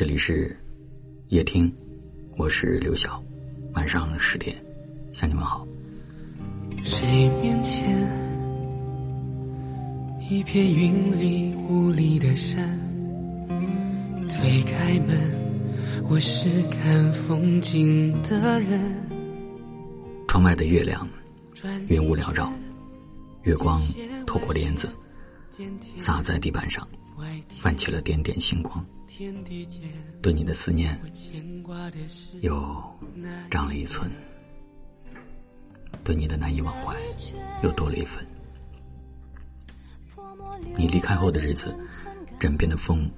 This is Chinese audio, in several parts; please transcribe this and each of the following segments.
这里是夜听，我是刘晓，晚上十点向你们好。谁面前一片云里雾里的山，推开门，我是看风景的人。窗外的月亮，云雾缭绕，月光透过帘子，洒在地板上，泛起了点点星光。对你的思念又长了一寸，对你的难以忘怀又多了一分。你离开后的日子，枕边的风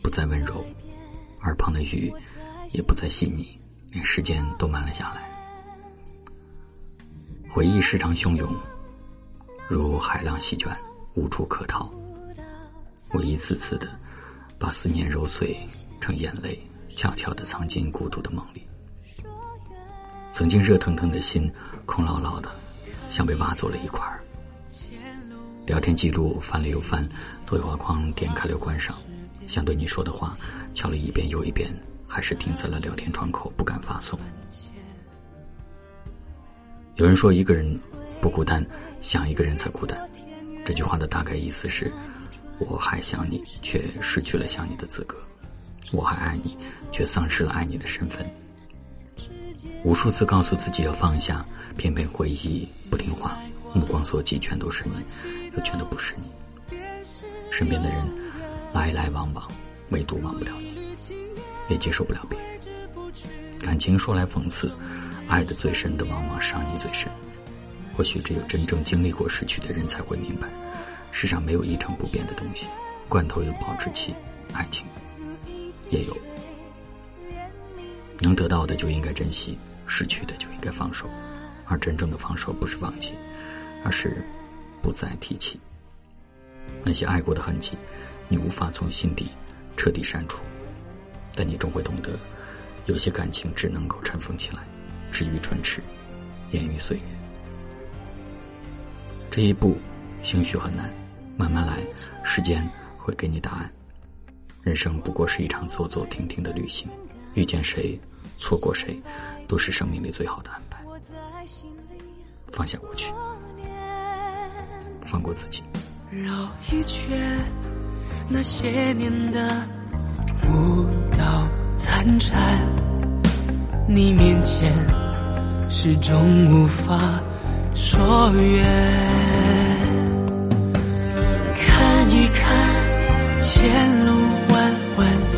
不再温柔，耳旁的雨也不再细腻，连时间都慢了下来。回忆时常汹涌，如海浪席卷，无处可逃。我一次次的。把思念揉碎成眼泪，悄悄地藏进孤独的梦里。曾经热腾腾的心，空落落的，像被挖走了一块儿。聊天记录翻了又翻，对话框点开了关上，想对你说的话，敲了一遍又一遍，还是停在了聊天窗口，不敢发送。有人说，一个人不孤单，想一个人才孤单。这句话的大概意思是。我还想你，却失去了想你的资格；我还爱你，却丧失了爱你的身份。无数次告诉自己要放下，偏偏回忆不听话，目光所及全都是你，又全都不是你。身边的人来来往往，唯独忘不了你，也接受不了别人。感情说来讽刺，爱的最深的往往伤你最深。或许只有真正经历过失去的人才会明白。世上没有一成不变的东西，罐头有保质期，爱情也有。能得到的就应该珍惜，失去的就应该放手。而真正的放手不是放弃，而是不再提起那些爱过的痕迹。你无法从心底彻底删除，但你终会懂得，有些感情只能够尘封起来，止于唇齿，掩于岁月。这一步，兴许很难。慢慢来，时间会给你答案。人生不过是一场走走停停的旅行，遇见谁，错过谁，都是生命里最好的安排。放下过去，放过自己。绕一圈，那些年的舞蹈残蝉，你面前始终无法说远。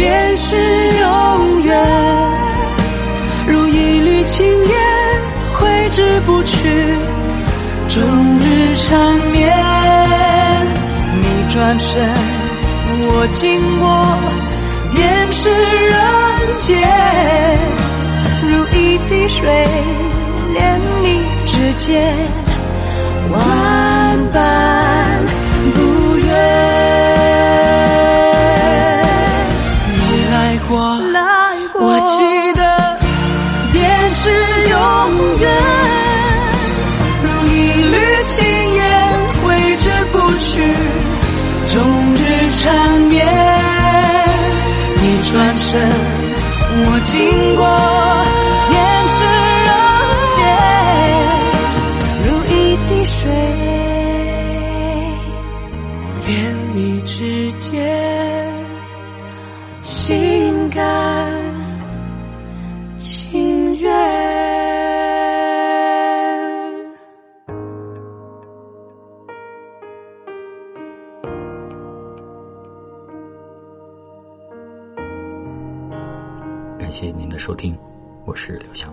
便是永远，如一缕青烟挥之不去，终日缠绵。你转身，我经过，便是人间，如一滴水，连你指尖，万身，我经过，感谢您的收听，我是刘翔。